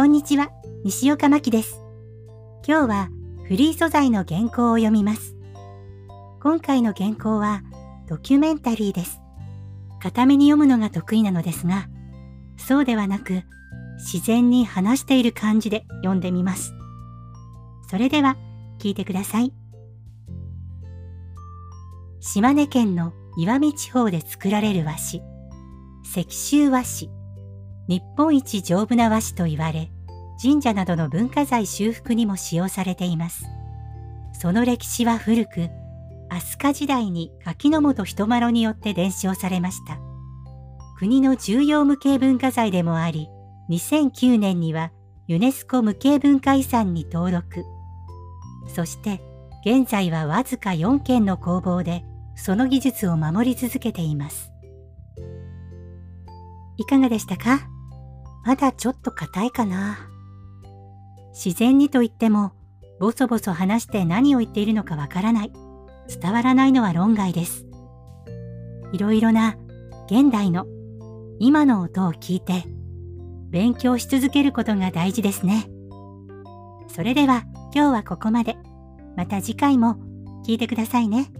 こんにちは、西岡真希です。今日はフリー素材の原稿を読みます。今回の原稿はドキュメンタリーです。固めに読むのが得意なのですが、そうではなく自然に話している感じで読んでみます。それでは聞いてください。島根県の石見地方で作られる和紙、石州和紙。日本一丈夫な和紙と言われ、神社などの文化財修復にも使用されています。その歴史は古く、飛鳥時代に柿の本人麻呂によって伝承されました。国の重要無形文化財でもあり、2009年にはユネスコ無形文化遺産に登録。そして現在はわずか4件の工房でその技術を守り続けています。いかがでしたか？まだちょっと硬いかな。自然にと言っても、ボソボソ話して何を言っているのかわからない。伝わらないのは論外です。いろいろな現代の今の音を聞いて、勉強し続けることが大事ですね。それでは今日はここまで。また次回も聞いてくださいね。